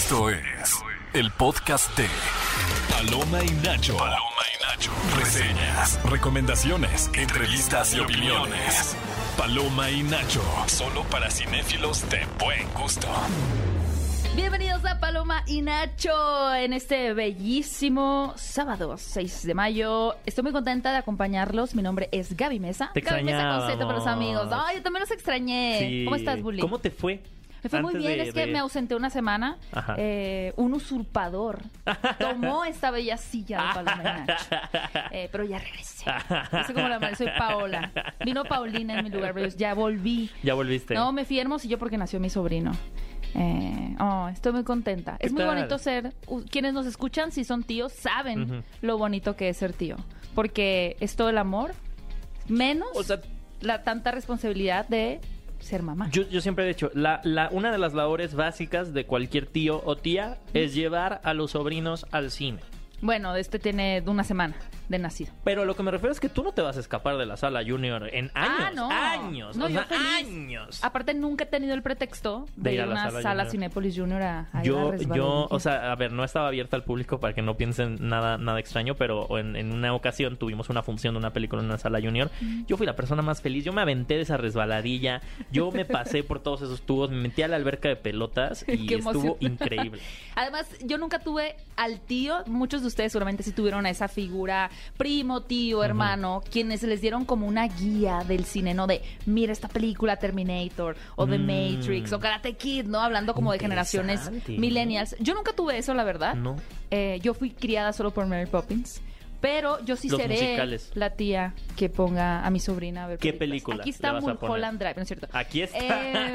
Esto es el podcast de Paloma y Nacho. Paloma y Nacho. Reseñas, recomendaciones, entrevistas y opiniones. Paloma y Nacho. Solo para cinéfilos de buen gusto. Bienvenidos a Paloma y Nacho en este bellísimo sábado 6 de mayo. Estoy muy contenta de acompañarlos. Mi nombre es Gaby Mesa. Te Gaby Mesa con Z para los amigos. Ay, yo también los extrañé. Sí. ¿Cómo estás, Bully? ¿Cómo te fue? Me fue muy bien, de- es que de- me ausenté una semana. Eh, un usurpador tomó esta bella silla de Paloma. Eh, pero ya regresé. No sé cómo la madre, soy Paola. Vino Paulina en mi lugar, pero ya volví. Ya volviste. No, me fui Hermosillo porque nació mi sobrino. Eh, oh, estoy muy contenta. ¿Qué Es muy tal? bonito ser. Quienes nos escuchan, si son tíos, saben lo bonito que es ser tío. Porque es todo el amor, menos O sea, la tanta responsabilidad de ser mamá. yo, yo siempre he dicho, la, la, una de las labores básicas de cualquier tío o tía es llevar a los sobrinos al cine. Bueno, este tiene una semana de nacido. Pero lo que me refiero es que tú no te vas a escapar de la sala junior en años. ah, no. Años. No, o yo sea, años. Aparte, nunca he tenido el pretexto de, De ir a una sala sala, Junior. Cinépolis Junior a, a ir a Yo, yo, o sea, a ver, no estaba abierta al público para que no piensen nada, nada extraño, pero en, en una ocasión tuvimos una función de una película en una sala junior. Yo fui la persona más feliz, yo me aventé de esa resbaladilla, yo me pasé por todos esos tubos, me metí a la alberca de pelotas y estuvo increíble. Además, yo nunca tuve al tío, muchos de ustedes seguramente sí tuvieron a esa figura, primo, tío, hermano, quienes les dieron como una guía del cine, ¿no? De, mira esta película Terminator, o The Mm. Matrix, o Karate Kid, ¿no? Hablando como de generaciones millennials. Yo nunca tuve eso, la verdad. No. Eh, yo fui criada solo por Mary Poppins. Pero yo sí Los seré musicales. la tía que ponga a mi sobrina a ver ¿Qué películas. película Aquí está le vas a Mulholland? Drive, ¿no es cierto? Aquí está,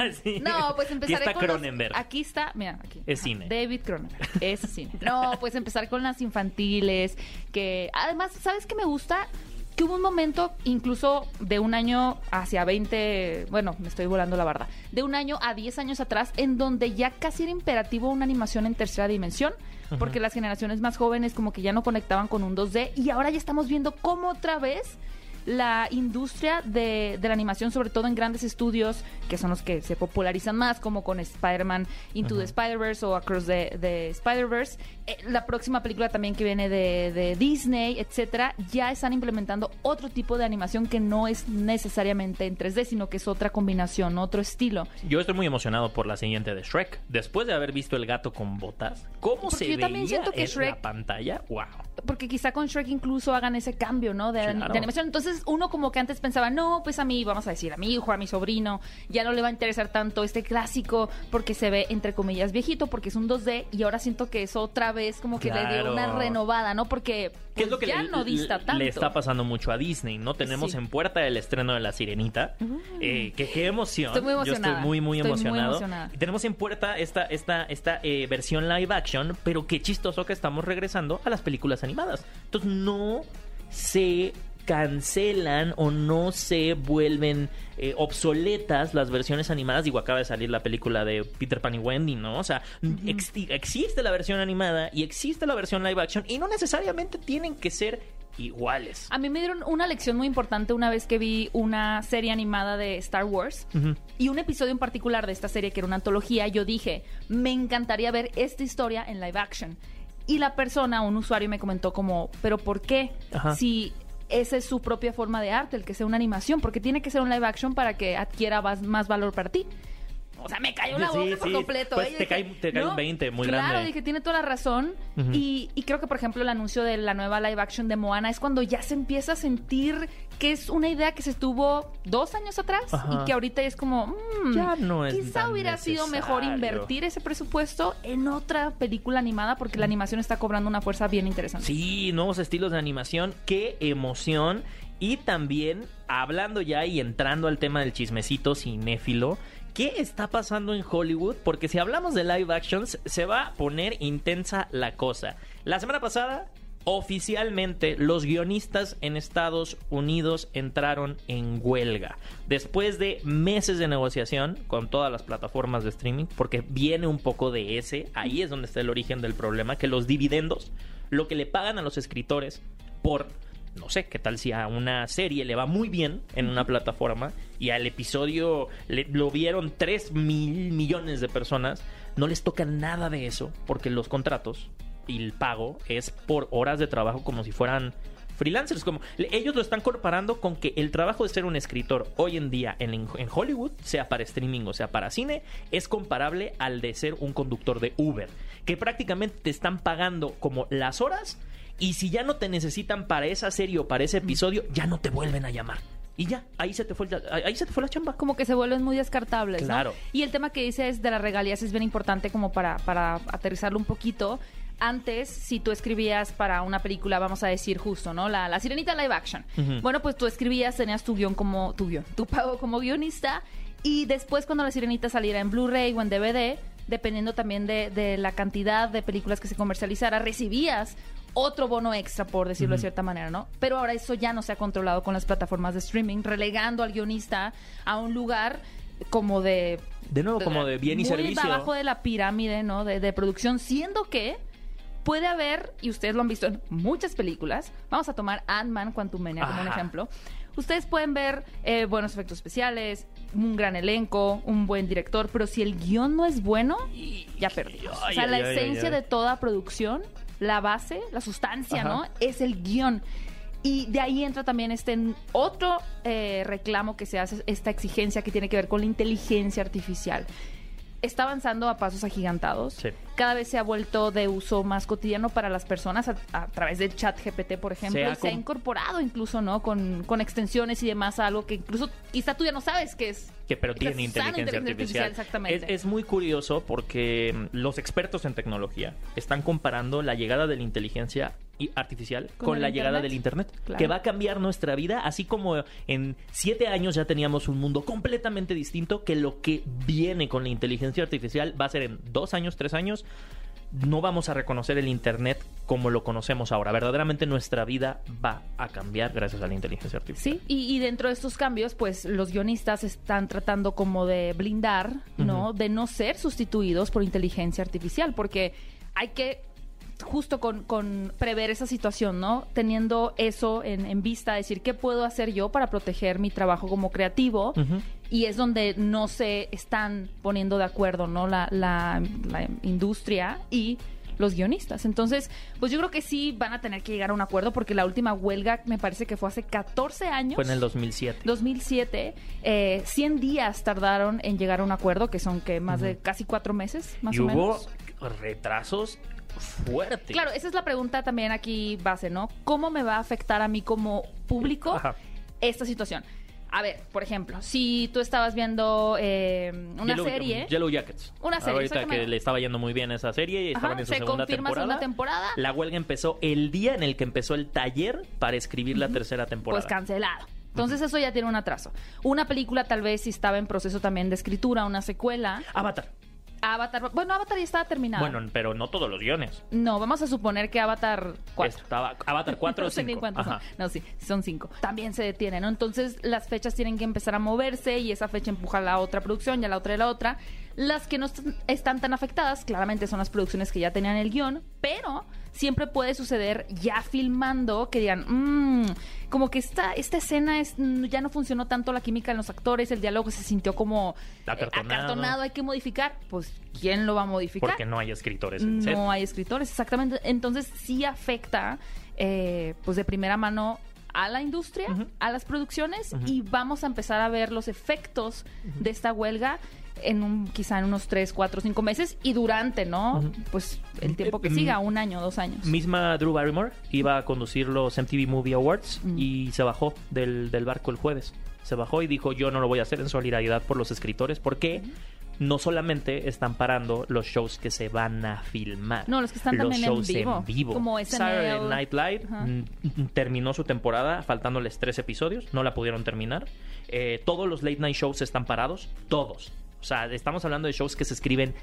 Eh, sí. No, pues Aquí empezaré está con los- Cronenberg. aquí está, mira, aquí. Es Ajá, cine. David Cronenberg, es cine. No, pues empezar con las infantiles, que además, ¿sabes qué me gusta? Que hubo un momento, incluso de un año hacia 20, bueno, me estoy volando la barda, de un año a 10 años atrás, en donde ya casi era imperativo una animación en tercera dimensión, porque las generaciones más jóvenes como que ya no conectaban con un 2D, y ahora ya estamos viendo cómo otra vez la industria de, de la animación, sobre todo en grandes estudios, que son los que se popularizan más, como con Spider-Man Into the Spider-Verse o Across the, the Spider-Verse. Eh, la próxima película también que viene de, de Disney, etcétera, ya están implementando otro tipo de animación que no es necesariamente en 3D, sino que es otra combinación, otro estilo. Yo estoy muy emocionado por la siguiente de Shrek. Después de haber visto el gato con botas, ¿cómo Porque se yo veía también siento que en Shrek- la pantalla? ¡Wow! porque quizá con Shrek incluso hagan ese cambio, ¿no? De, Claro. de animación. Entonces uno como que antes pensaba, no, pues a mí, vamos a decir, a mi hijo, a mi sobrino, ya no le va a interesar tanto este clásico porque se ve, entre comillas, viejito, porque es un 2D y ahora siento que es otra vez como que le dio una renovada, ¿no? Porque ¿Qué es pues, lo que ya le, no dista tanto. le está pasando mucho a Disney? ¿No? Tenemos Sí. en puerta el estreno de La Sirenita. Eh, que qué emoción. Estoy muy Yo emocionada. estoy muy, muy Estoy muy emocionado. emocionada. Y tenemos en puerta esta, esta, esta eh, versión live action, pero qué chistoso que estamos regresando a las películas animadas. Entonces no se cancelan o no se vuelven eh, obsoletas las versiones animadas. Digo, acaba de salir la película de Peter Pan y Wendy, ¿no? O sea, exi- existe la versión animada y existe la versión live action y no necesariamente tienen que ser iguales. A mí me dieron una lección muy importante una vez que vi una serie animada de Star Wars y un episodio en particular de esta serie que era una antología. Yo dije, me encantaría ver esta historia en live action. Y la persona, un usuario, me comentó como, ¿pero por qué? Ajá. Si esa es su propia forma de arte, el que sea una animación, porque tiene que ser un live action para que adquiera más, más valor para ti. O sea, me cayó la Sí, boca por sí. completo. Pues ¿eh? te Dije, cae- te cae un 20 muy claro, grande. dije, tiene toda la razón. Y, y creo que, por ejemplo, el anuncio de la nueva live action de Moana es cuando ya se empieza a sentir que es una idea que se tuvo dos años atrás Ajá. y que ahorita es como, mm, Ya no es quizá hubiera sido mejor invertir ese presupuesto en otra película animada porque la animación está cobrando una fuerza bien interesante. Sí, nuevos estilos de animación, qué emoción. Y también, hablando ya y entrando al tema del chismecito cinéfilo, ¿qué está pasando en Hollywood? Porque si hablamos de live actions, se va a poner intensa la cosa. La semana pasada, oficialmente, los guionistas en Estados Unidos entraron en huelga. Después de meses de negociación con todas las plataformas de streaming, porque viene un poco de ese, ahí es donde está el origen del problema, que los dividendos, lo que le pagan a los escritores por no sé, qué tal si a una serie le va muy bien en una plataforma y al episodio le- lo vieron 3 mil millones de personas, no les toca nada de eso porque los contratos y el pago es por horas de trabajo como si fueran freelancers. Como, ellos lo están comparando con que el trabajo de ser un escritor hoy en día en, en Hollywood, sea para streaming o sea para cine, es comparable al de ser un conductor de Uber, que prácticamente te están pagando como las horas y si ya no te necesitan para esa serie o para ese episodio, ya no te vuelven a llamar. Y ya, ahí se te fue, el- ahí se te fue la chamba. como que se vuelven muy descartables, ¿no? Claro. Y el tema que dices de las regalías es bien importante como para, para aterrizarlo un poquito. Antes, si tú escribías para una película, vamos a decir justo, ¿no? La, la Sirenita live action. Bueno, pues tú escribías, tenías tu guion como tu guion, tu pago como guionista y después cuando la Sirenita saliera en Blu-ray o en DVD, dependiendo también de, de la cantidad de películas que se comercializara, recibías otro bono extra, por decirlo de cierta manera, ¿no? Pero ahora eso ya no se ha controlado con las plataformas de streaming, relegando al guionista a un lugar como de... De nuevo, como de bien y muy servicio. abajo de la pirámide, ¿no? De, de producción, siendo que puede haber, y ustedes lo han visto en muchas películas, vamos a tomar Ant-Man Quantumania como un ejemplo. Ustedes pueden ver eh, buenos efectos especiales, un gran elenco, un buen director, pero si el guion no es bueno, ya perdimos. O sea, la esencia de toda producción, la base, la sustancia, Ajá. ¿no? Es el guion. Y de ahí entra también este otro eh, reclamo que se hace, esta exigencia que tiene que ver con la inteligencia artificial. Está avanzando a pasos agigantados. Sí. Cada vez se ha vuelto de uso más cotidiano para las personas a, a través del chat GPT, por ejemplo. Se ha y se ha incorporado incluso, ¿no? Con, con extensiones y demás a algo que incluso quizá tú ya no sabes qué es. que pero tiene inteligencia, inteligencia artificial. artificial, exactamente. Es, es muy curioso porque mm, los expertos en tecnología están comparando la llegada de la inteligencia artificial Con la llegada del Internet, Claro. que va a cambiar nuestra vida, así como en siete años ya teníamos un mundo completamente distinto, que lo que viene con la inteligencia artificial va a ser en dos años, tres años. No vamos a reconocer el Internet como lo conocemos ahora. Verdaderamente nuestra vida va a cambiar gracias a la inteligencia artificial. Sí, y, y dentro de estos cambios, pues los guionistas están tratando como de blindar, ¿no? De no ser sustituidos por inteligencia artificial, porque hay que justo con, con prever esa situación, ¿no? Teniendo eso en, en vista, decir, ¿qué puedo hacer yo para proteger mi trabajo como creativo? Y es donde no se están poniendo de acuerdo, ¿no? La, la, la industria y los guionistas. Entonces, pues yo creo que sí van a tener que llegar a un acuerdo porque la última huelga me parece que fue hace 14 años. Fue en el 2007. 2007, eh, 100 días tardaron en llegar a un acuerdo, que son que más de casi cuatro meses, más y o hubo menos. Retrasos fuertes. Claro, esa es la pregunta también aquí base, ¿no? ¿Cómo me va a afectar a mí como público Ajá. esta situación? A ver, por ejemplo, si tú estabas viendo eh, una Yellow- serie... Yellow Jackets. Una serie, Ahorita que le estaba yendo muy bien esa serie y estaban Ajá, en su se segunda confirma temporada. segunda temporada. La huelga empezó el día en el que empezó el taller para escribir la tercera temporada. Pues cancelado. Entonces eso ya tiene un atraso. Una película tal vez si estaba en proceso también de escritura, una secuela. Avatar. Avatar, bueno, Avatar ya estaba terminada. Bueno, pero no todos los guiones. No, vamos a suponer que Avatar 4. Estaba Avatar 4 o no sé ni 5. cuántos Ajá. son. No, sí, son cinco. También se detiene, ¿no? Entonces las fechas tienen que empezar a moverse y esa fecha empuja a la otra producción y a la otra y a la otra. Las que no est- están tan afectadas, claramente son las producciones que ya tenían el guion, pero siempre puede suceder ya filmando que digan, "Mm, como que esta, esta escena es, mm, ya no funcionó tanto la química en los actores, el diálogo se sintió como eh, Acartonado. hay que modificar. Pues, ¿quién lo va a modificar? Porque no hay escritores en set. No hay escritores, exactamente. Entonces sí afecta, eh, pues de primera mano a la industria, a las producciones y vamos a empezar a ver los efectos de esta huelga en un quizá en unos 3, 4, 5 meses y durante, ¿no? Pues el tiempo que Eh, siga, mm, un año, dos años. Misma Drew Barrymore iba a conducir los MTV Movie Awards Mm. y se bajó del, del barco el jueves. Se bajó y dijo yo no lo voy a hacer en solidaridad por los escritores porque no solamente están parando los shows que se van a filmar. No, los que están los también en shows vivo, vivo. como SNL. Saturday Night Live mm, terminó su temporada faltándoles tres episodios, no la pudieron terminar. Eh, todos los late night shows están parados, todos. O sea, estamos hablando de shows que se escriben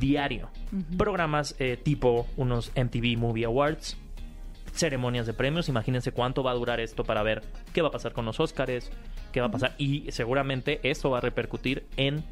diario. Programas eh, tipo unos MTV Movie Awards, ceremonias de premios. Imagínense cuánto va a durar esto para ver qué va a pasar con los Oscars, qué va a pasar. Y seguramente esto va a repercutir en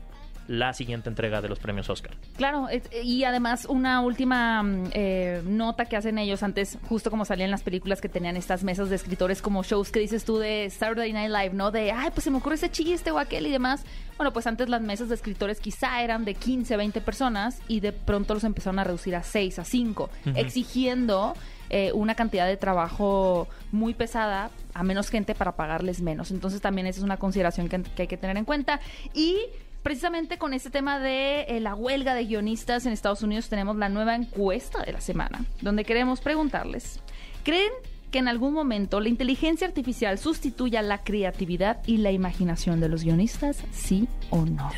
la siguiente entrega de los premios Oscar. Claro, y además una última mm, eh, nota que hacen ellos antes, justo como salían las películas que tenían estas mesas de escritores como shows que dices tú de Saturday Night Live, ¿no? De, ay, pues se me ocurre ese chiste o aquel y demás. Bueno, pues antes las mesas de escritores quizá eran de 15, 20 personas y de pronto los empezaron a reducir a 6, a 5, exigiendo eh, una cantidad de trabajo muy pesada a menos gente para pagarles menos. Entonces también esa es una consideración que, que hay que tener en cuenta. Y precisamente con este tema de eh, la huelga de guionistas en Estados Unidos tenemos la nueva encuesta de la semana, donde queremos preguntarles, ¿creen que en algún momento la inteligencia artificial sustituya la creatividad y la imaginación de los guionistas? ¿Sí o no?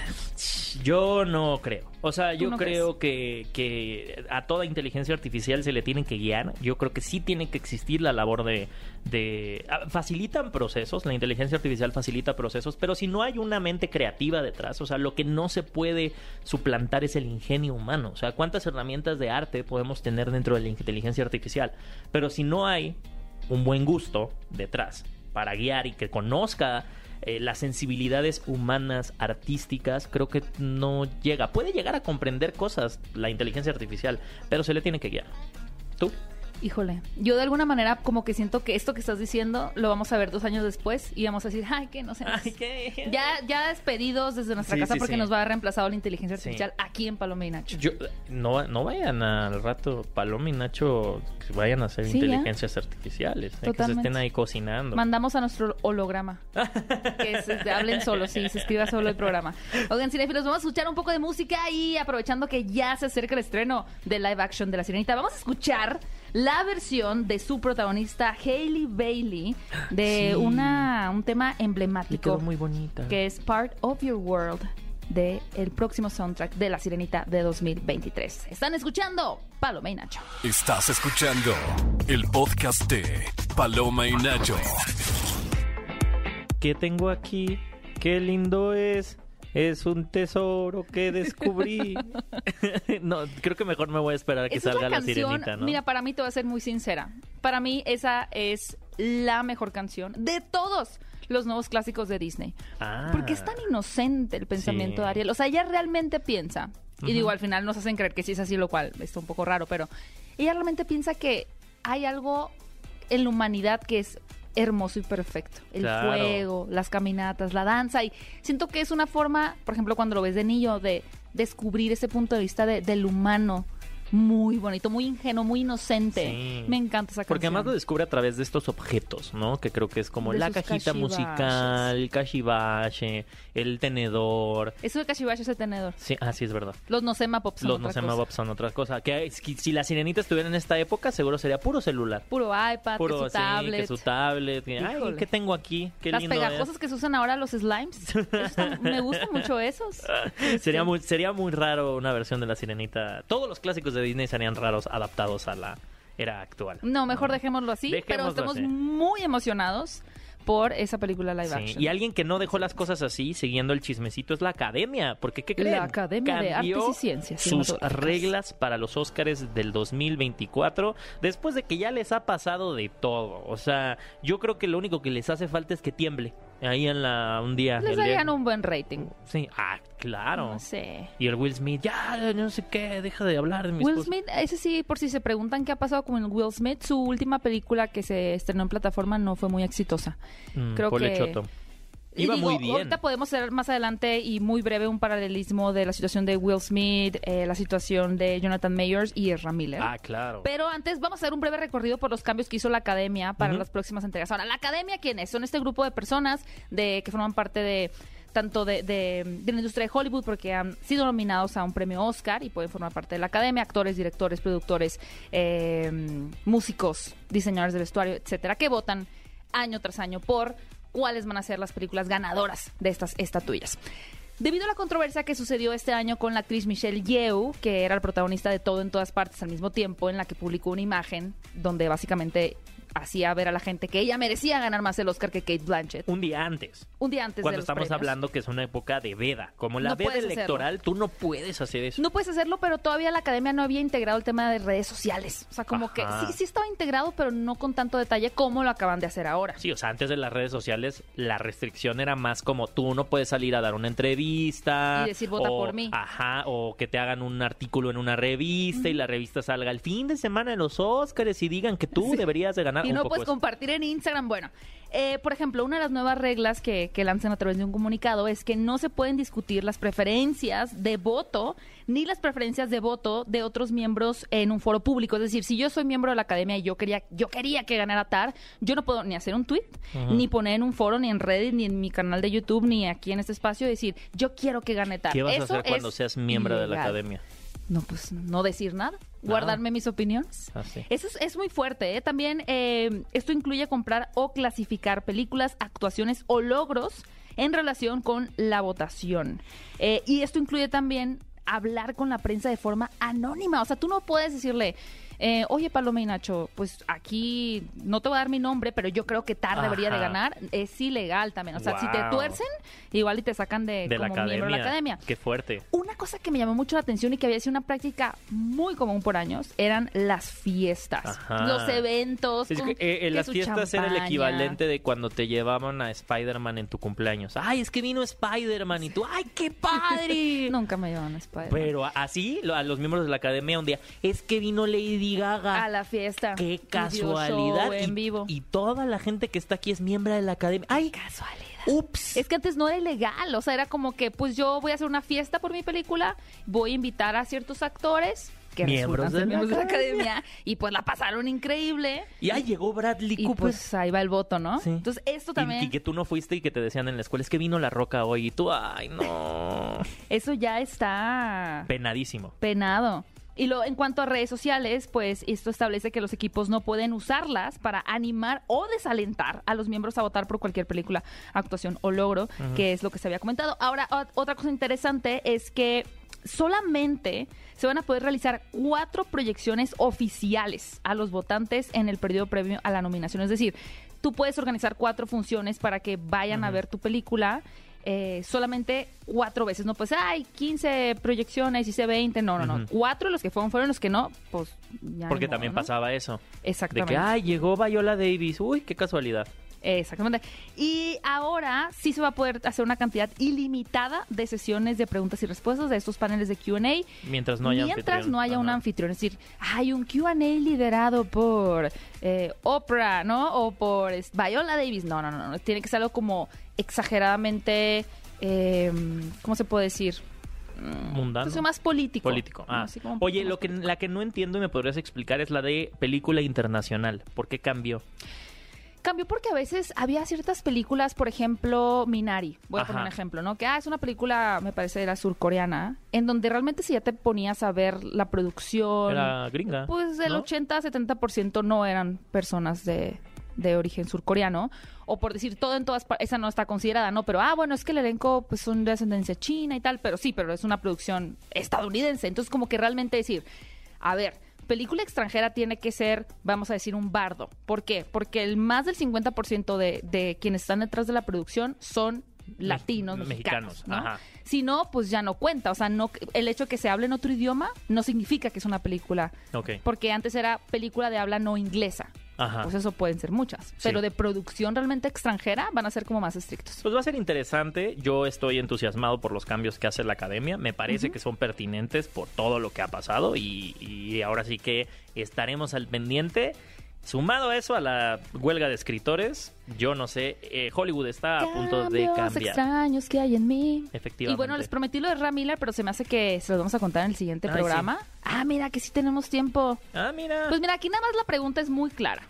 Yo no creo. O sea, yo no creo que, que a toda inteligencia artificial se le tiene que guiar. Yo creo que sí tiene que existir la labor de... de ah, facilitan procesos, la inteligencia artificial facilita procesos, pero si no hay una mente creativa detrás, o sea, lo que no se puede suplantar es el ingenio humano. O sea, ¿cuántas herramientas de arte podemos tener dentro de la inteligencia artificial? Pero si no hay un buen gusto detrás para guiar y que conozca eh, las sensibilidades humanas, artísticas, creo que no llega. Puede llegar a comprender cosas la inteligencia artificial, pero se le tiene que guiar. ¿Tú? Híjole, yo de alguna manera como que siento que esto que estás diciendo lo vamos a ver dos años después y vamos a decir, ay, que no sé. ¿qué? Ya, ya despedidos desde nuestra Sí, casa sí, porque sí. nos va a reemplazar la inteligencia Sí. artificial aquí en Paloma y Nacho. Yo, no, no vayan al rato, Paloma y Nacho, que vayan a hacer Sí, ya. inteligencias artificiales, eh, que se Totalmente. estén ahí cocinando. Mandamos a nuestro holograma. que se, se hablen solo, sí, se escriba solo el programa. Oigan, cinefilos, vamos a escuchar un poco de música y aprovechando que ya se acerca el estreno de live action de La Sirenita, vamos a escuchar la versión de su protagonista Hailey Bailey de Sí. una un tema emblemático muy bonita. que es Part of Your World de el próximo soundtrack de La Sirenita de 2023. Están escuchando Paloma y Nacho. Estás escuchando el podcast de Paloma y Nacho. ¿Qué tengo aquí? Qué lindo es. Es un tesoro que descubrí. no, creo que mejor me voy a esperar a que Esa salga la la, canción. sirenita, ¿no? Mira, para mí te voy a ser muy sincera. Para mí esa es la mejor canción de todos los nuevos clásicos de Disney. Ah. Porque es tan inocente el pensamiento Sí. de Ariel. O sea, ella realmente piensa. Y digo, al final nos hacen creer que sí es así, lo cual está un poco raro, pero ella realmente piensa que hay algo en la humanidad que es hermoso y perfecto. El Claro. fuego, las caminatas, la danza. Y siento que es una forma, por ejemplo, cuando lo ves de niño, de descubrir ese punto de vista de- del humano muy bonito, muy ingenuo, muy inocente. Sí. Me encanta esa canción. Porque además lo descubre a través de estos objetos, ¿no? Que creo que es como De la cajita musical, el cachivache, el tenedor. Eso de Kashibashi ese tenedor. Sí, ah, sí, es verdad. Los Nosema Pop son Los otra no se cosa. Bob son otra cosa. Que es que si la sirenita estuviera en esta época, seguro sería puro celular. Puro iPad, Puro que su sí, tablet. que su tablet. que, Ay. ¿qué tengo aquí? Qué Las lindo pegajosas que se usan ahora los slimes. Está- me gustan mucho esos. es. Sería muy, sería muy raro una versión de la sirenita. Todos los clásicos de Disney serían raros adaptados a la era actual. No, mejor dejémoslo así, pero estamos así. muy emocionados por esa película live Sí, action. Y alguien que no dejó las cosas así, siguiendo el chismecito, es la academia. Porque, ¿qué creen? La Academia de Cambió Artes y Ciencias Sus reglas para los Óscares del 2024, después de que ya les ha pasado de todo. O sea, yo creo que lo único que les hace falta es que tiemble. Ahí en la un día. Les el darían un buen rating. Sí, ah, claro. No sé. Y el Will Smith, ya, no sé qué, deja de hablar de mis Will cosas. Smith, ese sí, por si se preguntan qué ha pasado con Will Smith, su última película que se estrenó en plataforma no fue muy exitosa. Mm, creo que- choto. Iba digo, muy bien. Ahorita podemos hacer más adelante y muy breve un paralelismo de la situación de Will Smith, eh, la situación de Jonathan Mayers y Ezra Miller. Ah, claro. Pero antes vamos a hacer un breve recorrido por los cambios que hizo la academia para las próximas entregas. Ahora, ¿la academia quiénes? Son este grupo de personas de que forman parte de tanto de, de- de la industria de Hollywood porque han sido nominados a un premio Oscar y pueden formar parte de la academia, actores, directores, productores, eh, músicos, diseñadores de vestuario, etcétera, que votan año tras año por cuáles van a ser las películas ganadoras de estas estatuillas. Debido a la controversia que sucedió este año con la actriz Michelle Yeoh, que era el protagonista de Todo en todas partes al mismo tiempo, en la que publicó una imagen donde básicamente hacía ver a la gente que ella merecía ganar más el Oscar que Kate Blanchett. Un día antes. Un día antes de Cuando los estamos premios. hablando que es una época de veda. Como la No veda hacerlo. electoral, tú no puedes hacer eso. No puedes hacerlo, pero todavía la academia no había integrado el tema de redes sociales. O sea, como que sí, sí estaba integrado, pero no con tanto detalle como lo acaban de hacer ahora. Sí, o sea, antes de las redes sociales la restricción era más como tú no puedes salir a dar una entrevista. Y decir, "Vota o- por mí". Ajá, o que te hagan un artículo en una revista y la revista salga el fin de semana en los Óscares y digan que tú deberías de ganar Y un no puedes eso. compartir en Instagram. Bueno, eh, por ejemplo, una de las nuevas reglas que, que lanzan a través de un comunicado es que no se pueden discutir las preferencias de voto ni las preferencias de voto de otros miembros en un foro público. Es decir, si yo soy miembro de la academia y yo quería, yo quería que ganara TAR, yo no puedo ni hacer un tweet, ni poner en un foro, ni en Reddit, ni en mi canal de YouTube, ni aquí en este espacio decir, yo quiero que gane TAR. ¿Qué vas Eso a hacer cuando seas miembro de la academia? No, pues no decir nada, guardarme mis opiniones. Ah, sí. Eso es, es muy fuerte. ¿eh? También eh, esto incluye comprar o clasificar películas, actuaciones o logros en relación con la votación. Eh, y esto incluye también hablar con la prensa de forma anónima. O sea, tú no puedes decirle, eh, oye Paloma y Nacho, pues aquí no te voy a dar mi nombre, pero yo creo que TAR debería de ganar. Es ilegal también. O sea, si te tuercen, igual y te sacan de, De la como miembro de la academia. Qué fuerte. Una cosa que me llamó mucho la atención y que había sido una práctica muy común por años eran las fiestas, Ajá. los eventos. Es con- que, eh, en las fiestas era el champaña. equivalente de cuando te llevaban a Spider-Man en tu cumpleaños. ¡Ay, es que vino Spider-Man! Y tú, ¡ay, qué padre! Nunca me llevaban a Spider. Pero así, a los miembros de la academia un día, es que vino Lady Gaga. a la fiesta. ¡Qué casualidad! show en vivo. y toda la gente que está aquí es miembro de la academia. ¡Ay, Casualidad. ups! Es que antes no era ilegal, o sea, era como que pues yo voy a hacer una fiesta por mi película, voy a invitar a ciertos actores que Miembros de la miembros de la academia. y pues la pasaron increíble. Y ahí llegó Bradley Y Cooper. pues ahí va el voto, ¿no? Sí. Entonces esto Y- también... Y, que tú no fuiste y que te decían en la escuela, es que vino la roca hoy. Y tú, ¡ay, no! Eso ya está Penadísimo. penado. Y lo, en cuanto a redes sociales, pues esto establece que los equipos no pueden usarlas para animar o desalentar a los miembros a votar por cualquier película, actuación o logro, que es lo que se había comentado. Ahora, otra cosa interesante es que solamente se van a poder realizar cuatro proyecciones oficiales a los votantes en el periodo previo a la nominación. Es decir, tú puedes organizar cuatro funciones para que vayan a ver tu película eh, solamente cuatro veces. No, pues, hay 15 proyecciones, hice 20. No, no, no. Cuatro, los que fueron, fueron los que no, pues ya. Porque modo, también ¿no? pasaba eso. De Exactamente. que, ¡ay, llegó Viola Davis! ¡Uy, qué casualidad! Exactamente. Y ahora sí se va a poder hacer una cantidad ilimitada de sesiones de preguntas y respuestas de estos paneles de QA. Mientras no haya Mientras anfitrión. no haya un anfitrión. Es decir, hay un QA liderado por eh, Oprah, ¿no? O por Viola Davis. No, no, no, no. Tiene que ser algo como exageradamente. eh, ¿Cómo se puede decir? Mm, Mundano. pues, más político. Político. Ah. Así como un Oye, lo que, político. la que no entiendo y me podrías explicar es la de película internacional. ¿Por qué cambió? Cambió porque a veces había ciertas películas, por ejemplo, Minari, voy a Ajá. poner un ejemplo, ¿no? Que ah, es una película, me parece, era surcoreana, en donde realmente si ya te ponías a ver la producción, Era gringa. pues el ¿no? 80-70% no eran personas de, de origen surcoreano. O por decir todo en todas partes, esa no está considerada, ¿no? Pero, ah, bueno, es que el elenco pues son de ascendencia china y tal, pero sí, pero es una producción estadounidense. Entonces, como que realmente decir, a ver, película extranjera tiene que ser, vamos a decir, un bardo. ¿Por qué? Porque el más del 50% de, de quienes están detrás de la producción son latinos, Me- mexicanos, mexicanos, ¿no? ajá. Si no, pues ya no cuenta. O sea, no, el hecho de que se hable en otro idioma no significa que es una película Ok. porque antes era película de habla no inglesa. Ajá. Pues eso pueden ser muchas. Pero de producción realmente extranjera van a ser como más estrictos. Pues va a ser interesante. Yo estoy entusiasmado por los cambios que hace la academia. Me parece que son pertinentes por todo lo que ha pasado. Y, y ahora sí que estaremos al pendiente. Sumado a eso, a la huelga de escritores, yo no sé, eh, Hollywood está a punto de cambiar. extraños que hay en mí. Efectivamente. Y bueno, les prometí lo de Ram Miller, pero se me hace que se los vamos a contar en el siguiente Ay, programa. Ah, mira, que sí tenemos tiempo. Ah, mira. Pues mira, aquí nada más la pregunta es muy clara.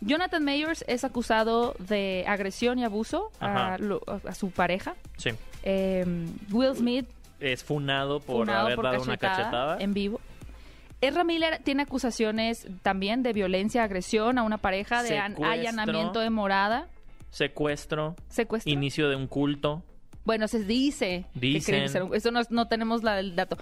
Jonathan Mayers es acusado de agresión y abuso a, Ajá. lo- a su pareja. sí. Eh, Will Smith Es funado por funado haber por dado una cachetada. en vivo. Ezra Miller tiene acusaciones también de violencia, agresión a una pareja, de Secuestro. allanamiento de morada, Secuestro. secuestro. Inicio de un culto. Bueno, se dice. que Dicen. un- Eso no, no tenemos la, el dato.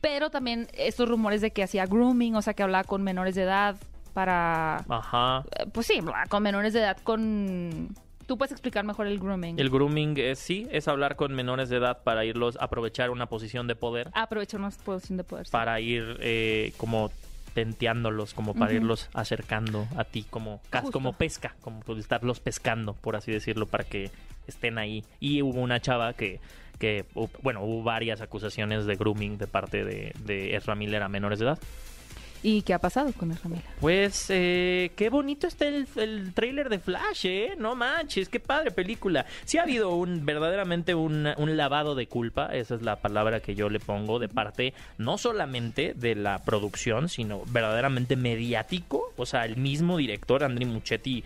Pero también estos rumores de que hacía grooming, o sea, que hablaba con menores de edad. para, Ajá. eh, pues sí, con menores de edad, con... Tú puedes explicar mejor el grooming. El grooming es sí, es hablar con menores de edad para irlos a aprovechar una posición de poder, Aprovechar una posición de poder. sí. para ir eh, como tenteándolos, como para irlos acercando a ti, como, Justo. como pesca, como por estarlos pescando, por así decirlo, para que estén ahí. Y hubo una chava que, que bueno, hubo varias acusaciones de grooming de parte de, de Ezra Miller a menores de edad. ¿Y qué ha pasado con Ramila? Pues eh, qué bonito está el, el tráiler de Flash, ¿eh? No manches, qué padre película. Sí ha habido un verdaderamente un, un lavado de culpa, esa es la palabra que yo le pongo, de parte no solamente de la producción, sino verdaderamente mediático. O sea, el mismo director, Andri Muchetti,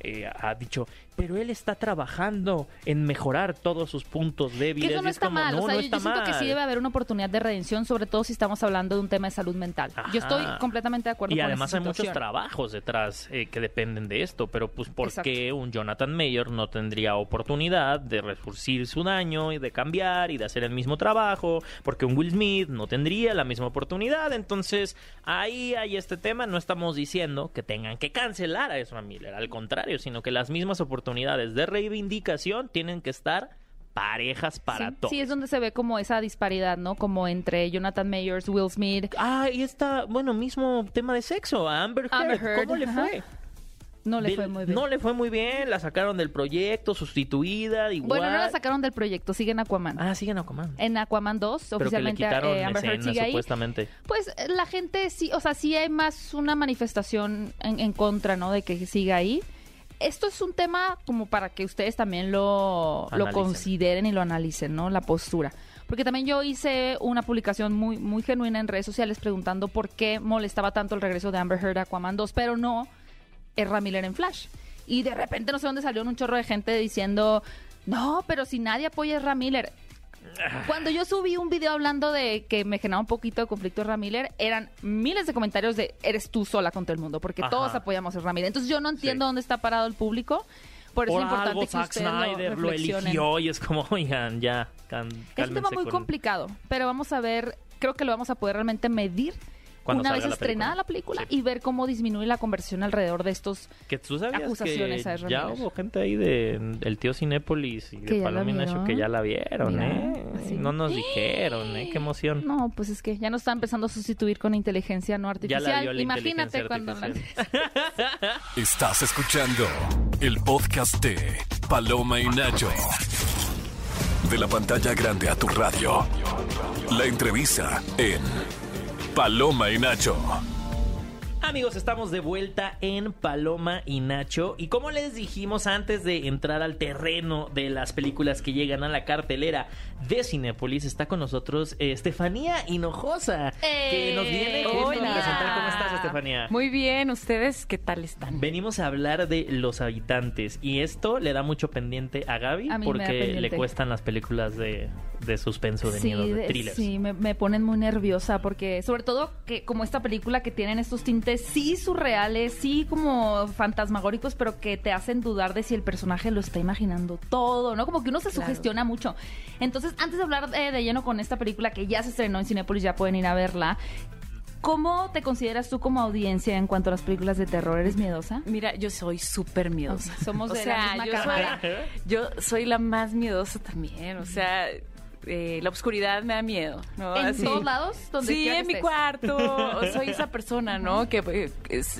eh, ha dicho, pero él está trabajando en mejorar todos sus puntos débiles. Que eso no es está como, mal. No, o sea, no yo, está yo siento que mal". sí debe haber una oportunidad de redención, sobre todo si estamos hablando de un tema de salud mental. Ajá. Yo estoy completamente de acuerdo Y con además esa hay muchos trabajos detrás eh, que dependen de esto, pero pues ¿por Exacto. qué un Jonathan Mayer no tendría oportunidad de resurcir su daño y de cambiar y de hacer el mismo trabajo? Porque un Will Smith no tendría la misma oportunidad, entonces ahí hay este tema, no estamos diciendo que tengan que cancelar a Ezra Miller, al contrario, sino que las mismas oportunidades de reivindicación tienen que estar parejas para sí, todos. sí, es donde se ve como esa disparidad, ¿no? Como entre Jonathan Mayers, Will Smith. Ah, y está, bueno, mismo tema de sexo, a Amber Heard, Amber Heard, ¿cómo le ajá. fue? No le Del- fue muy bien. No le fue muy bien, la sacaron del proyecto, sustituida, igual. Bueno, no la sacaron del proyecto, sigue en Aquaman. Ah, siguen Aquaman. En Aquaman 2, Pero que le oficialmente quitaron eh, Amber Heard escenas, sigue ahí. supuestamente. Pues eh, la gente sí, o sea, sí hay más una manifestación en, en contra, ¿no? De que siga ahí. Esto es un tema como para que ustedes también lo, lo consideren y lo analicen, ¿no? La postura. Porque también yo hice una publicación muy, muy genuina en redes sociales preguntando por qué molestaba tanto el regreso de Amber Heard a Aquaman 2, pero no Ezra Miller en Flash. Y de repente no sé dónde salió un chorro de gente diciendo, no, pero si nadie apoya a Miller. Cuando yo subí un video hablando de que me generaba un poquito de conflicto Ezra Miller, eran miles de comentarios de eres tú sola contra el mundo, porque Ajá. todos apoyamos a Ezra Miller. Entonces yo no entiendo Sí. dónde está parado el público. Por eso Por es importante algo que Zack lo Snyder lo, eligió y es como, oigan, ya, can- Es un tema muy con- complicado, pero vamos a ver, creo que lo vamos a poder realmente medir Cuando una vez la estrenada película. la película Sí. y ver cómo disminuye la conversión alrededor de estos Que tú sabías acusaciones que a ya hubo gente ahí de el tío Cinépolis y Que de ya vieron. que ya la vieron, Mira, ¿eh? sí. No nos dijeron, ¿eh? Qué emoción. No, pues es que ya nos están empezando a sustituir con inteligencia no ya artificial. la vio la Imagínate inteligencia cuando artificial. Estás escuchando el podcast de Paloma y Nacho. De la pantalla grande a tu radio. La entrevista en Paloma y Nacho. Amigos, estamos de vuelta en Paloma y Nacho. Y como les dijimos antes de entrar al terreno de las películas que llegan a la cartelera de Cinépolis, está con nosotros eh, Estefanía Hinojosa, que nos viene a presentar. ¿Cómo estás, Estefanía? Muy bien, ¿ustedes qué tal están? Venimos a hablar de los habitantes y esto le da mucho pendiente a Gaby A mí me da porque pendiente. le cuestan las películas de, de suspenso, de miedo, de thrillers. sí, me, me ponen muy nerviosa porque sobre todo que como esta película que tienen estos tintes sí surreales, sí como fantasmagóricos, pero que te hacen dudar de si el personaje lo está imaginando todo, ¿no? Como que uno se Claro. sugestiona mucho. Entonces, antes de hablar eh, de lleno con esta película que ya se estrenó en Cinepolis, ya pueden ir a verla. ¿Cómo te consideras tú como audiencia en cuanto a las películas de terror? ¿Eres miedosa? Mira, yo soy súper miedosa. Somos o de la misma yo soy, yo soy la más miedosa también. O sea, eh, la oscuridad me da miedo. ¿no? ¿En Así. todos lados? Donde Sí, que en mi estés. cuarto. Soy esa persona, ¿no? Que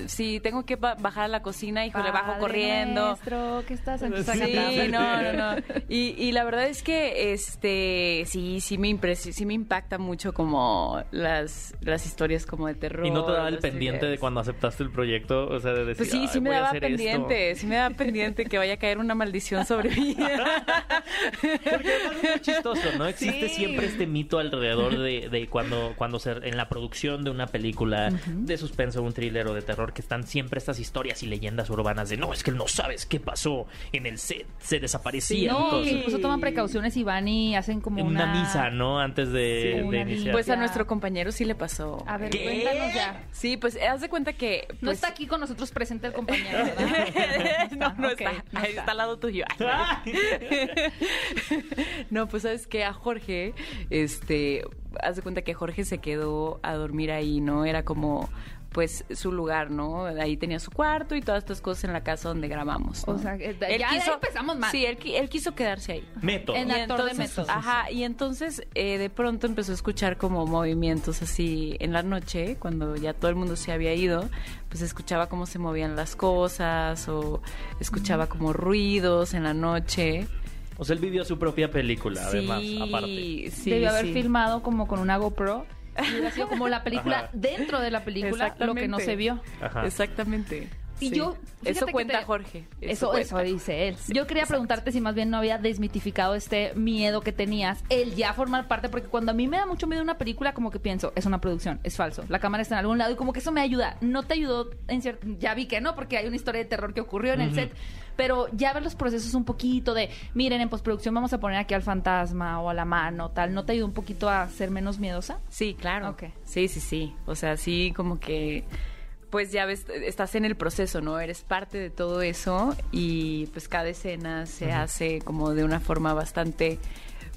si tengo que ba- bajar a la cocina, hijo, le bajo corriendo. Nuestro, ¿qué estás? A Sí, no, no, no. Y, y la verdad es que este sí, sí me sí me impacta mucho como las, las historias como de terror. Y no te daba el pendiente de cuando aceptaste el proyecto, o sea, de decir, Pues sí, sí "Ay, me voy a daba hacer esto". pendiente, sí me daba pendiente que vaya a caer una maldición sobre mí. Porque es muy chistoso, ¿no? Existe Sí. siempre este mito alrededor de, de cuando, cuando se, en la producción de una película de suspenso, un thriller o de terror, que están siempre estas historias y leyendas urbanas de no, es que no sabes qué pasó en el set, se desaparecía. No, Entonces, que incluso toman precauciones y van y hacen como una, una, misa, ¿no? Antes de, Sí, de una iniciar. Pues a nuestro compañero sí le pasó. A ver, ¿Qué? cuéntanos ya. Sí, pues haz de cuenta que No pues, está aquí con nosotros presente el compañero, ¿verdad? no, no está. no Ahí está. está al lado tuyo. no, pues sabes que a Jorge, este, haz de cuenta que Jorge se quedó a dormir ahí, ¿no? Era como pues su lugar, ¿no? Ahí tenía su cuarto y todas estas cosas en la casa donde grabamos. ¿no? O sea, ya empezamos mal. Sí, él, él quiso quedarse ahí. Método. En Y actor de entonces- método. Ajá, y entonces eh, de pronto empezó a escuchar como movimientos así en la noche, cuando ya todo el mundo se había ido, pues escuchaba cómo se movían las cosas o escuchaba como ruidos en la noche. O sea, él vivió su propia película, además, sí, aparte. sí, Debió haber sí. filmado como con una GoPro. Y hubiera sido como la película Ajá. dentro de la película, lo que no se vio. Ajá. Exactamente. Y Sí. yo, Eso cuenta te- Jorge. Eso, eso dice él. Yo quería preguntarte si más bien no había desmitificado este miedo que tenías, el ya formar parte, porque cuando a mí me da mucho miedo una película, como que pienso, es una producción, es falso, la cámara está en algún lado y como que eso me ayuda. No te ayudó en cierto, ya vi que no, porque hay una historia de terror que ocurrió en el set, pero ya ver los procesos un poquito de, miren, en postproducción vamos a poner aquí al fantasma o a la mano, tal, ¿no te ayudó un poquito a ser menos miedosa? Sí, claro. Sí, sí, sí. O sea, sí, como que, pues ya ves, estás en el proceso, ¿no? Eres parte de todo eso y pues cada escena se hace como de una forma bastante,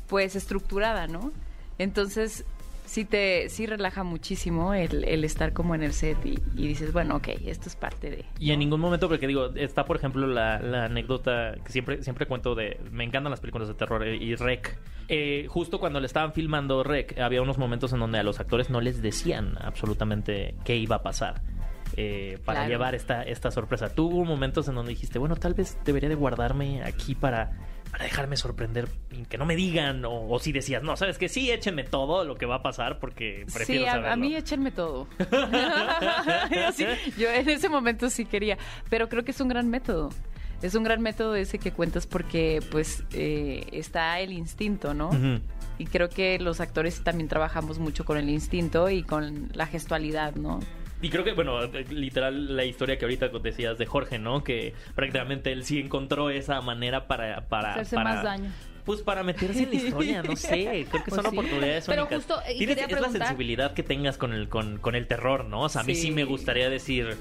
pues, estructurada, ¿no? Entonces, sí te, sí relaja muchísimo el, el estar como en el set y, y dices, bueno, ok, esto es parte de... Y en ningún momento, porque digo, está por ejemplo la, la anécdota que siempre, siempre cuento de. Me encantan las películas de terror eh, y Rec. Eh, justo cuando le estaban filmando Rec, había unos momentos en donde a los actores no les decían absolutamente qué iba a pasar. Eh, para Claro. llevar esta, esta sorpresa. Tuvo momentos en donde dijiste, bueno, tal vez debería de guardarme aquí para, para dejarme sorprender y que no me digan, o, o si decías, no, sabes que sí, échenme todo lo que va a pasar porque prefiero Sí, a, saberlo. a mí échenme todo. Sí, yo en ese momento sí quería, pero creo que es un gran método. Es un gran método ese que cuentas porque pues eh, está el instinto, ¿no? Y creo que los actores también trabajamos mucho con el instinto y con la gestualidad, ¿no? Y creo que, bueno, literal la historia que ahorita decías de Jorge, ¿no? Que prácticamente él sí encontró esa manera para... para Hacerse para- más daño. Pues para meterse en la historia, no sé. Creo que Pues son sí. oportunidades Pero únicas. justo, y Tienes- quería es la preguntar- sensibilidad que tengas con el, con, con el terror, ¿no? O sea, a mí sí. Sí. me gustaría decir,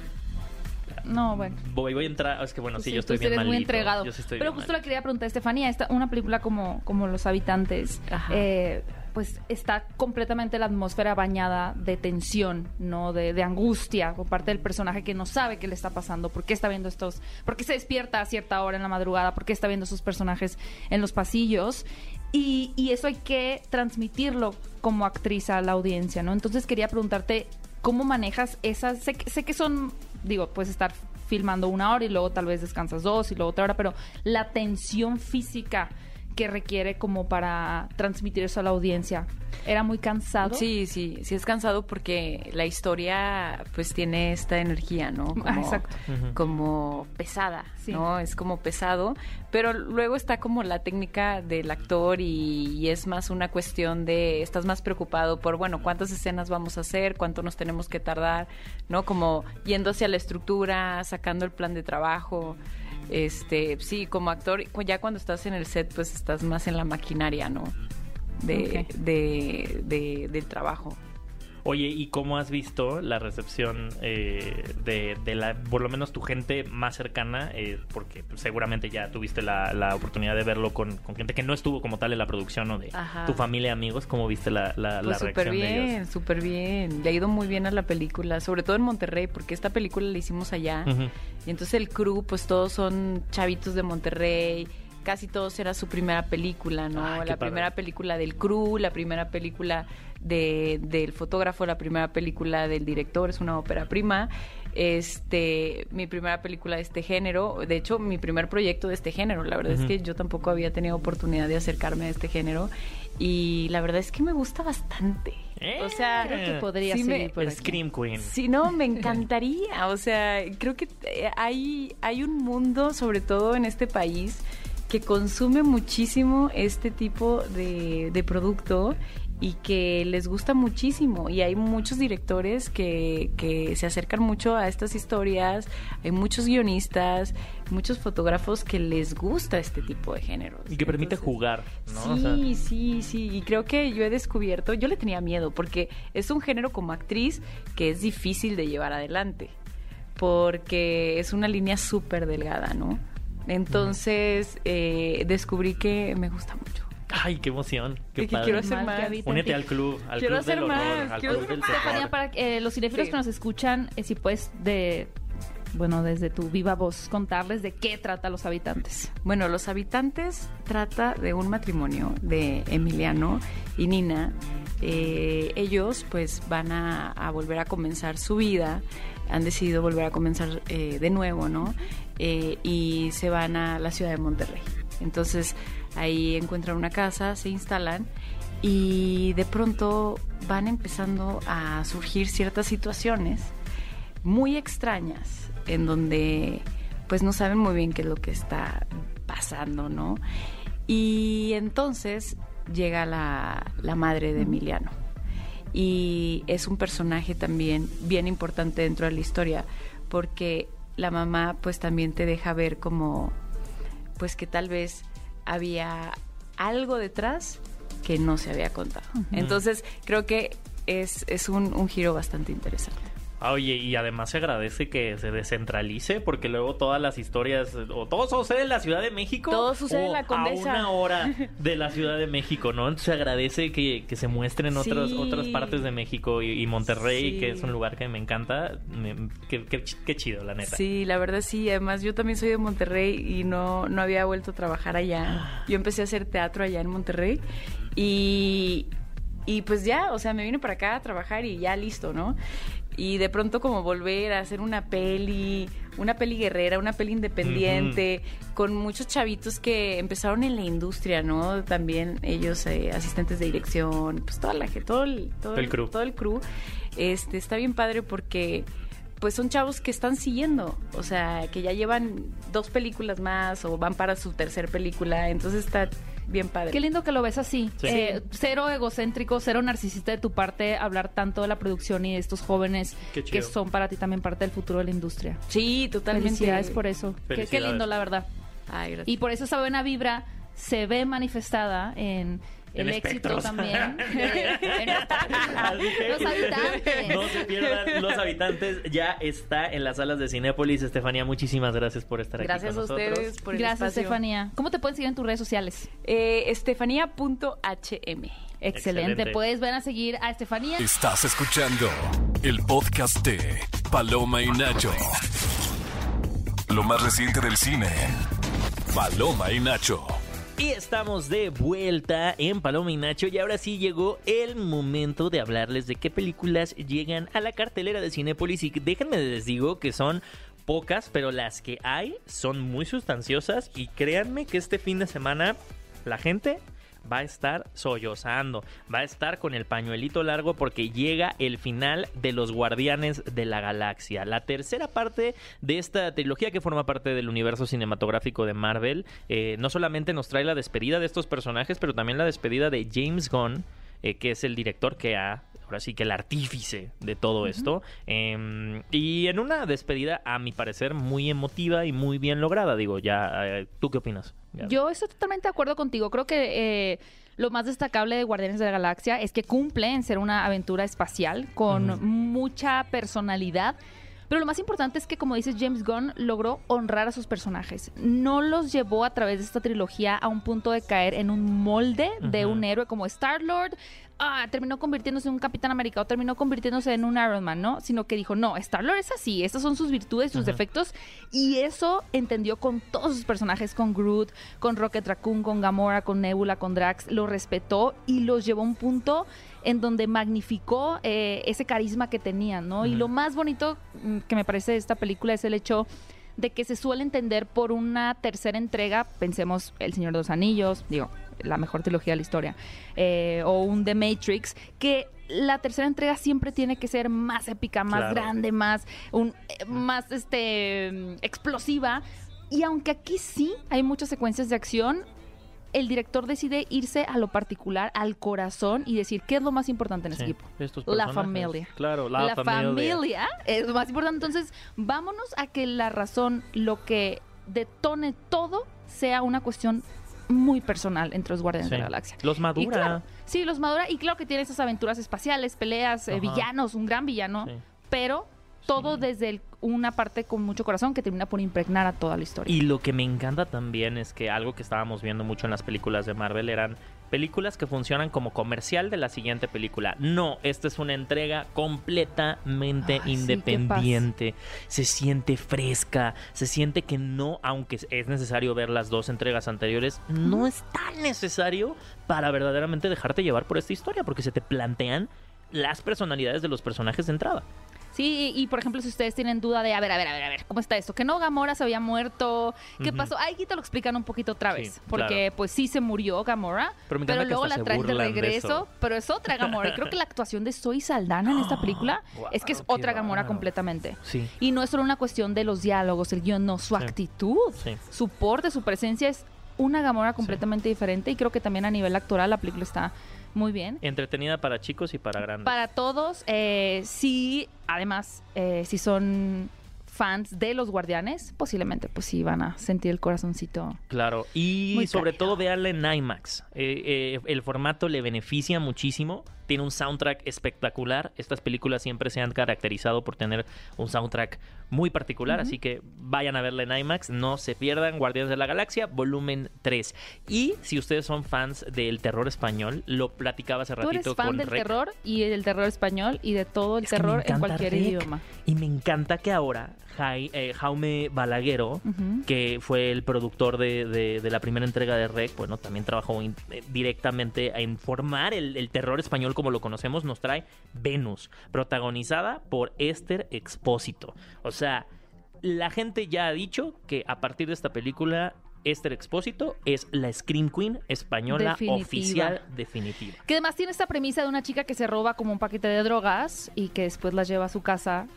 No, bueno. voy, voy a entrar... Es que bueno, Pues sí, sí, yo estoy tú bien eres muy entregado. Yo sí estoy Pero bien justo le quería preguntar, Estefanía, esta, una película como, como Los Habitantes, Ajá. eh, pues está completamente la atmósfera bañada de tensión, ¿no? De, de angustia por parte del personaje que no sabe qué le está pasando, por qué está viendo estos, por qué se despierta a cierta hora en la madrugada, por qué está viendo esos personajes en los pasillos. Y, eso hay que transmitirlo como actriz a la audiencia, ¿no? Entonces quería preguntarte, ¿cómo manejas esas? Sé, sé que son, digo, puedes estar filmando una hora y luego tal vez descansas dos y luego otra hora, pero la tensión física que requiere como para transmitir eso a la audiencia, ¿era muy cansado? Sí, sí, sí es cansado porque la historia pues tiene esta energía, ¿no? Como, Ah, exacto. Como pesada, Sí. ¿no? Es como pesado, pero luego está como la técnica del actor y, y es más una cuestión de, estás más preocupado por, bueno, cuántas escenas vamos a hacer, cuánto nos tenemos que tardar, ¿no? Como yendo hacia la estructura, sacando el plan de trabajo. Este, sí, como actor, ya cuando estás en el set, pues estás más en la maquinaria, ¿no? De, de, de- del trabajo. Oye, ¿y cómo has visto la recepción eh, de, de la, por lo menos tu gente más cercana? Eh, porque pues, seguramente ya tuviste la, la oportunidad de verlo con, con gente que no estuvo como tal en la producción o de Ajá. tu familia, amigos. ¿Cómo viste la, la, la Pues súper reacción de ellos? bien, súper bien. Le ha ido muy bien a la película, sobre todo en Monterrey, porque esta película la hicimos allá. Y entonces el crew, pues todos son chavitos de Monterrey. Casi todos era su primera película, ¿no? La padre. primera película del crew, la primera película de, del fotógrafo, la primera película del director, es una ópera prima. Este, mi primera película de este género, de hecho, mi primer proyecto de este género. La verdad es que yo tampoco había tenido oportunidad de acercarme a este género. Y la verdad es que me gusta bastante. O sea, Creo que podría sí me-. Scream Queen. Sí, no, me encantaría. O sea, creo que eh, hay, hay un mundo, sobre todo en este país, que consume muchísimo este tipo de, de producto y que les gusta muchísimo. Y hay muchos directores que, que se acercan mucho a estas historias, hay muchos guionistas, muchos fotógrafos que les gusta este tipo de géneros. Y que permite jugar, ¿no? O Sí, sea, sí, sí. Y creo que yo he descubierto, yo le tenía miedo porque es un género como actriz que es difícil de llevar adelante. Porque es una línea súper delgada, ¿no? Entonces eh, descubrí que me gusta mucho. Ay, qué emoción. Qué Y que padre. quiero hacer Más más. que habita. Únete al club, al Quiero club del hacer horror, más, al quiero club hacer del más. terror. Para eh, los cinéfilos Sí. que nos escuchan, eh, si puedes de, bueno, desde tu viva voz contarles de qué trata Los Habitantes. Bueno, Los Habitantes trata de un matrimonio de Emiliano y Nina. Eh, ellos pues van a, a volver a comenzar su vida, han decidido volver a comenzar eh, de nuevo, ¿no? Eh, y se van a la ciudad de Monterrey. Entonces ahí encuentran una casa, se instalan y de pronto van empezando a surgir ciertas situaciones muy extrañas en donde pues no saben muy bien qué es lo que está pasando, ¿no? Y entonces llega la, la madre de Emiliano y es un personaje también bien importante dentro de la historia porque la mamá pues también te deja ver como pues que tal vez había algo detrás que no se había contado. Entonces creo que es, es un, un giro bastante interesante. Ah, Oye, y además se agradece que se descentralice porque luego todas las historias, o todo sucede en la Ciudad de México. Todo sucede o en la Condesa. A una hora de la Ciudad de México, ¿no? Entonces se agradece que, que se muestren otras, Sí. otras partes de México y, y Monterrey, Sí. que es un lugar que me encanta. Qué chido, la neta. Sí, la verdad sí. Además, yo también soy de Monterrey y no, no había vuelto a trabajar allá. Yo empecé a hacer teatro allá en Monterrey y, y pues ya, o sea, me vine para acá a trabajar y ya listo, ¿no? Y de pronto como volver a hacer una peli, una peli guerrera, una peli independiente, con muchos chavitos que empezaron en la industria, ¿no? También ellos eh, asistentes de dirección, pues toda la gente, todo el, todo El crew. todo el crew. Este, está bien padre porque pues son chavos que están siguiendo, o sea, que ya llevan dos películas más o van para su tercer película, entonces está bien padre. Qué lindo que lo ves así. Sí. Eh, cero egocéntrico, cero narcisista de tu parte, hablar tanto de la producción y de estos jóvenes que son para ti también parte del futuro de la industria. Sí, totalmente. Felicidades por eso. Qué, qué lindo, la verdad. Ay, gracias. Y por eso esa buena vibra se ve manifestada en En el éxito espectros. también. En- Los habitantes. No se pierdan Los Habitantes. Ya está en las salas de Cinépolis. Estefanía, muchísimas gracias por estar Gracias aquí a con nosotros. ustedes por el Gracias, espacio. Estefanía. ¿Cómo te pueden seguir en tus redes sociales? Eh, Estefanía.hm. Excelente. Excelente. Puedes ver a seguir a Estefanía. Estás escuchando el podcast de Paloma y Nacho. Lo más reciente del cine. Paloma y Nacho. Y estamos de vuelta en Paloma y Nacho y ahora sí llegó el momento de hablarles de qué películas llegan a la cartelera de Cinépolis y déjenme les digo que son pocas, pero las que hay son muy sustanciosas. Y créanme que este fin de semana la gente va a estar sollozando, va a estar con el pañuelito largo porque llega el final de Los Guardianes de la Galaxia, la tercera parte de esta trilogía que forma parte del universo cinematográfico de Marvel. Eh, no solamente nos trae la despedida de estos personajes, pero también la despedida de James Gunn, eh, que es el director que ha, ahora sí que el artífice de todo esto. Eh, y en una despedida, a mi parecer, muy emotiva y muy bien lograda. Digo, ya, eh, ¿tú qué opinas? Ya. Yo estoy totalmente de acuerdo contigo. Creo que eh, lo más destacable de Guardianes de la Galaxia es que cumple en ser una aventura espacial con mucha personalidad. Pero lo más importante es que, como dices, James Gunn logró honrar a sus personajes. No los llevó a través de esta trilogía a un punto de caer en un molde de un héroe como Star-Lord. Ah, terminó convirtiéndose en un Capitán América o terminó convirtiéndose en un Iron Man, ¿no? Sino que dijo, no, Star-Lord es así, estas son sus virtudes, sus defectos. Y eso entendió con todos sus personajes, con Groot, con Rocket Raccoon, con Gamora, con Nebula, con Drax. Lo respetó y los llevó a un punto en donde magnificó eh, ese carisma que tenían, ¿no? Y lo más bonito mm, que me parece de esta película es el hecho de que se suele entender por una tercera entrega, pensemos El Señor de los Anillos, digo, la mejor trilogía de la historia, eh, o un The Matrix, que la tercera entrega siempre tiene que ser más épica, más Claro. grande, más, un, eh, más este, mm, explosiva. Y aunque aquí sí hay muchas secuencias de acción, el director decide irse a lo particular, al corazón y decir qué es lo más importante en este Sí, equipo. estos La familia. Claro, la, familia. es lo más importante. Entonces, vámonos a que la razón, lo que detone todo, sea una cuestión muy personal entre los Guardianes Sí. de la Galaxia. Los madura. claro, sí, los madura. Y claro que tiene esas aventuras espaciales, peleas, eh, villanos, un gran villano. Sí. Pero todo Sí. desde el- una parte con mucho corazón que termina por impregnar a toda la historia. Y lo que me encanta también es que algo que estábamos viendo mucho en las películas de Marvel eran películas que funcionan como comercial de la siguiente película. No, esta es una entrega completamente Ay, sí, qué independiente. se siente fresca, se siente que no, aunque es necesario ver las dos entregas anteriores, no es tan necesario para verdaderamente dejarte llevar por esta historia, porque se te plantean las personalidades de los personajes de entrada. Sí, y, y, por ejemplo, si ustedes tienen duda de, a ver, a ver, a ver, a ver, ¿cómo está esto? Que no Gamora se había muerto, ¿qué pasó? Ahí te lo explican un poquito otra Sí, vez, porque pues sí se murió Gamora, Pero luego la traen de regreso, eso. pero es otra Gamora. Y creo que la actuación de Zoe Saldana en esta película es que es otra Gamora completamente. Sí. Y no es solo una cuestión de los diálogos, el guion, no, su Sí. actitud, su porte, su presencia es una Gamora completamente diferente y creo que también a nivel actoral la película está muy bien. Entretenida para chicos y para grandes. Para todos, eh, sí, además, eh, si son fans de los guardianes, posiblemente pues sí van a sentir el corazoncito. Claro, y sobre cálido. todo veanla en IMAX. Eh, eh, el formato le beneficia muchísimo. Tiene un soundtrack espectacular. Estas películas siempre se han caracterizado por tener un soundtrack muy particular, así que vayan a verla en IMAX. No se pierdan Guardianes de la Galaxia, volumen 3. Y si ustedes son fans del terror español, lo platicaba hace Tú ratito eres fan con del Rec. terror y del terror español y de todo el Es terror en cualquier Rec. idioma. Y me encanta que ahora Jai- eh, Jaume Balaguero, que fue el productor de, de- de la primera entrega de Rec, bueno, también trabajó in- eh, directamente a informar el, el terror español como lo conocemos, nos trae Venus, protagonizada por Esther Expósito. O sea, la gente ya ha dicho que a partir de esta película, Esther Expósito es la Scream Queen española Definitiva. oficial definitiva. Que además tiene esta premisa de una chica que se roba como un paquete de drogas y que después las lleva a su casa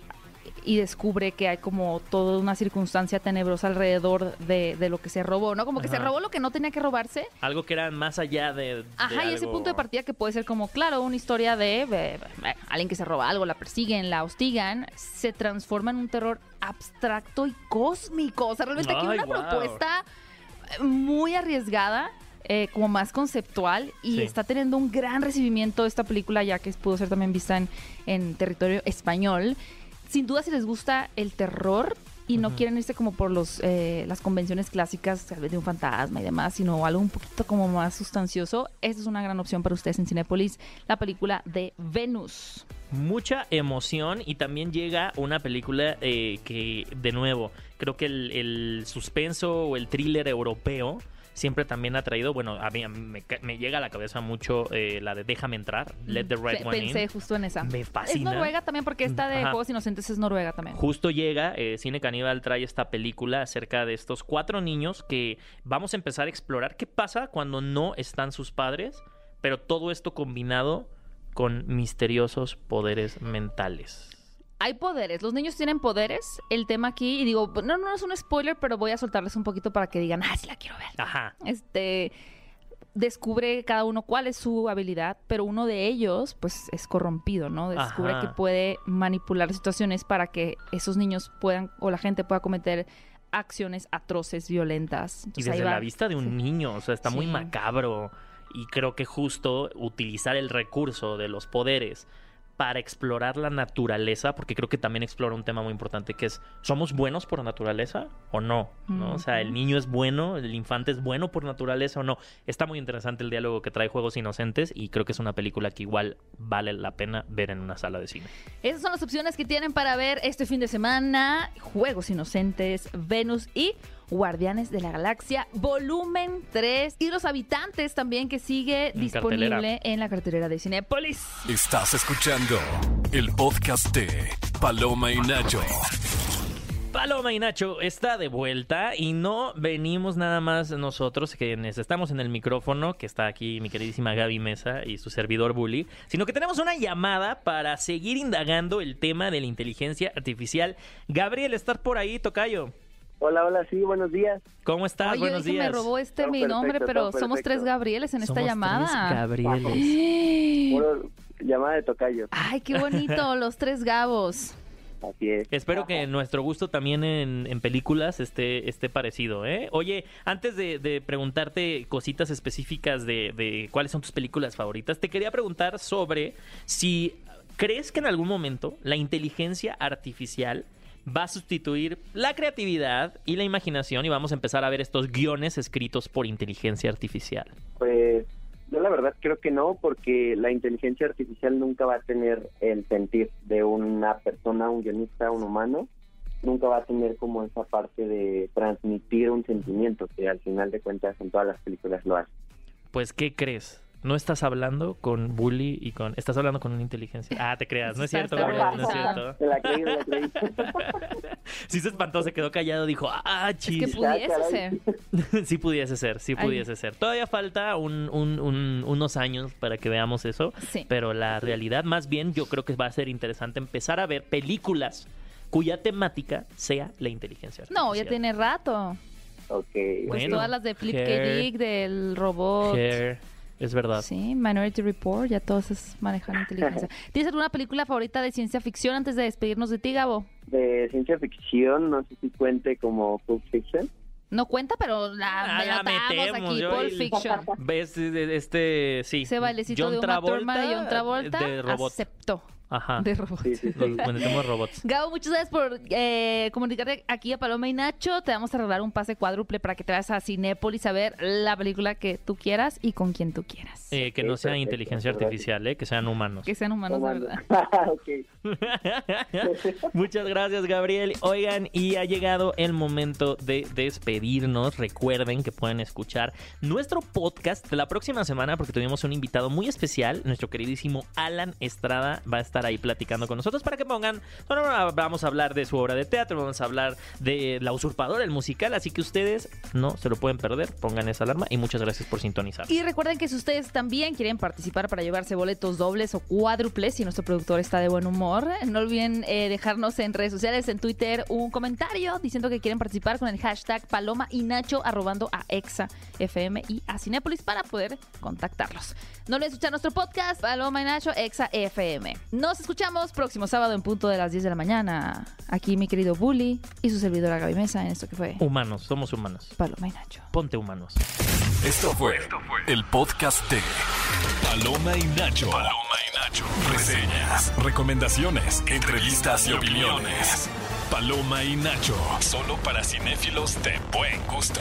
y descubre que hay como toda una circunstancia tenebrosa alrededor de, de lo que se robó, ¿no? Como que se robó lo que no tenía que robarse Algo que era más allá de... de Ajá, y ese punto de partida que puede ser como, claro, una historia de, eh, eh, alguien que se roba algo, la persiguen, la hostigan, se transforma en un terror abstracto y cósmico. O sea, realmente aquí Ay, una propuesta eh, muy arriesgada. eh, como más conceptual y Sí. está teniendo un gran recibimiento esta película ya que pudo ser también vista en, en territorio español. Sin duda si les gusta el terror y no quieren irse como por los eh, las convenciones clásicas tal vez de un fantasma y demás, sino algo un poquito como más sustancioso, esta es una gran opción para ustedes en Cinépolis, la película de Venus. mucha emoción y también llega una película eh, que, de nuevo, creo que el, el suspenso o el thriller europeo siempre también ha traído, bueno, a mí a mí me, me llega a la cabeza mucho eh, la de Déjame entrar, Let the Right One Pensé In. justo en esa. Me fascina. Es Noruega también porque esta de Ajá. Juegos Inocentes es Noruega también. Justo llega, eh, Cine Caníbal trae esta película acerca de estos cuatro niños que vamos a empezar a explorar qué pasa cuando no están sus padres, pero todo esto combinado con misteriosos poderes mentales. Hay poderes, los niños tienen poderes. El tema aquí, y digo, no, no es un spoiler, pero voy a soltarles un poquito para que digan, ah, sí la quiero ver. Ajá. este descubre cada uno cuál es su habilidad, pero uno de ellos pues es corrompido, ¿no? Descubre Ajá. que puede manipular situaciones para que esos niños puedan o la gente pueda cometer acciones atroces, violentas. Y ahí desde va. la vista de un Sí. niño, o sea, está muy macabro. Y creo que justo utilizar el recurso de los poderes para explorar la naturaleza, porque creo que también explora un tema muy importante que es, ¿somos buenos por naturaleza o no? ¿No? O sea, el niño es bueno, el infante es bueno por naturaleza o no. Está muy interesante el diálogo que trae Juegos Inocentes y creo que es una película que igual vale la pena ver en una sala de cine. Esas son las opciones que tienen para ver este fin de semana. Juegos Inocentes, Venus y Guardianes de la Galaxia, volumen 3. Y Los Habitantes también, que sigue En disponible cartelera. en la cartelera de Cinépolis. Estás escuchando el podcast de Paloma y Nacho. Paloma y Nacho está de vuelta y no venimos nada más nosotros quienes estamos en el micrófono, que está aquí mi queridísima Gaby Mesa y su servidor Bully, sino que tenemos una llamada para seguir indagando el tema de la inteligencia artificial. Gabriel, ¿estás por ahí, Tocayo? Hola, hola, sí, buenos días. ¿Cómo estás? Oye, yo Buenos dije, días. me robó este Todo mi perfecto, nombre, pero somos tres Gabrieles en esta llamada. tres Gabrieles. Puro llamada de tocayo. Ay, qué bonito, los tres Gabos. Así es. Espero que nuestro gusto también en, en películas esté, esté parecido, ¿eh? Oye, antes de, de preguntarte cositas específicas de, de cuáles son tus películas favoritas, te quería preguntar sobre si crees que en algún momento la inteligencia artificial va a sustituir la creatividad y la imaginación y vamos a empezar a ver estos guiones escritos por inteligencia artificial. Pues Yo la verdad creo que no, porque la inteligencia artificial nunca va a tener el sentir de una persona, un guionista, un humano. Nunca va a tener como esa parte de transmitir un sentimiento, que al final de cuentas en todas las películas lo hace. Pues, ¿qué crees? No estás hablando con Bully y con... Estás hablando con una inteligencia. Ah, te creas. No es cierto, Gabriel, no es cierto. Se la creí, se la creí. Sí se espantó, se quedó callado, dijo, ah, Es que chis. pudiese ser. sí pudiese ser, sí Ay. pudiese ser. Todavía falta un- un- un- unos años para que veamos eso, Sí. pero la realidad más bien yo creo que va a ser interesante empezar a ver películas cuya temática sea la inteligencia artificial. No, ya tiene rato. ok. Pues Bueno, todas las de Flip K. Dick, del robot. Hair, es verdad. Sí, Minority Report, ya todos es manejar inteligencia. ¿Tienes alguna película favorita de ciencia ficción antes de despedirnos de ti, Gabo? De ciencia ficción, no sé si cuente como Pulp Fiction. No cuenta, pero la, Ah, la metemos, aquí, Pulp Fiction. ¿Ves este, sí. Ese bailecito John de Uma Travolta, Thurman y John Travolta de robot. aceptó Ajá. de robot. Sí, sí, sí. Los robots. Gabo, muchas gracias por eh, comunicarte aquí a Paloma y Nacho. Te vamos a regalar un pase cuádruple para que te vayas a Cinépolis a ver la película que tú quieras y con quien tú quieras. Eh, que no sea perfecto, inteligencia artificial, eh, que sean humanos. Que sean humanos de verdad. ok. Muchas gracias, Gabriel. Oigan, y ha llegado el momento de despedirnos. Recuerden que pueden escuchar nuestro podcast de la próxima semana porque tuvimos un invitado muy especial. Nuestro queridísimo Alan Estrada va a estar ahí platicando con nosotros para que pongan. Bueno, vamos a hablar de su obra de teatro, vamos a hablar de La Usurpadora, el musical. Así que ustedes no se lo pueden perder. Pongan esa alarma y muchas gracias por sintonizar. Y recuerden que si ustedes también quieren participar para llevarse boletos dobles o cuádruples, y nuestro productor está de buen humor, no olviden eh, dejarnos en redes sociales, en Twitter, un comentario diciendo que quieren participar con el hashtag Paloma y Nacho, arrobando a Exa FM y a Cinépolis para poder contactarlos. No olviden escuchar nuestro podcast, Paloma y Nacho, Exa FM. Nos escuchamos próximo sábado en punto de las 10 de la mañana. Aquí mi querido Bully y su servidora Gaby Mesa en esto que fue Humanos, somos humanos. Paloma y Nacho. Ponte humanos. Esto fue el podcast de Paloma y Nacho. Paloma y Nacho. Reseñas, recomendaciones, entrevistas y opiniones. Paloma y Nacho. Solo para cinéfilos de buen gusto.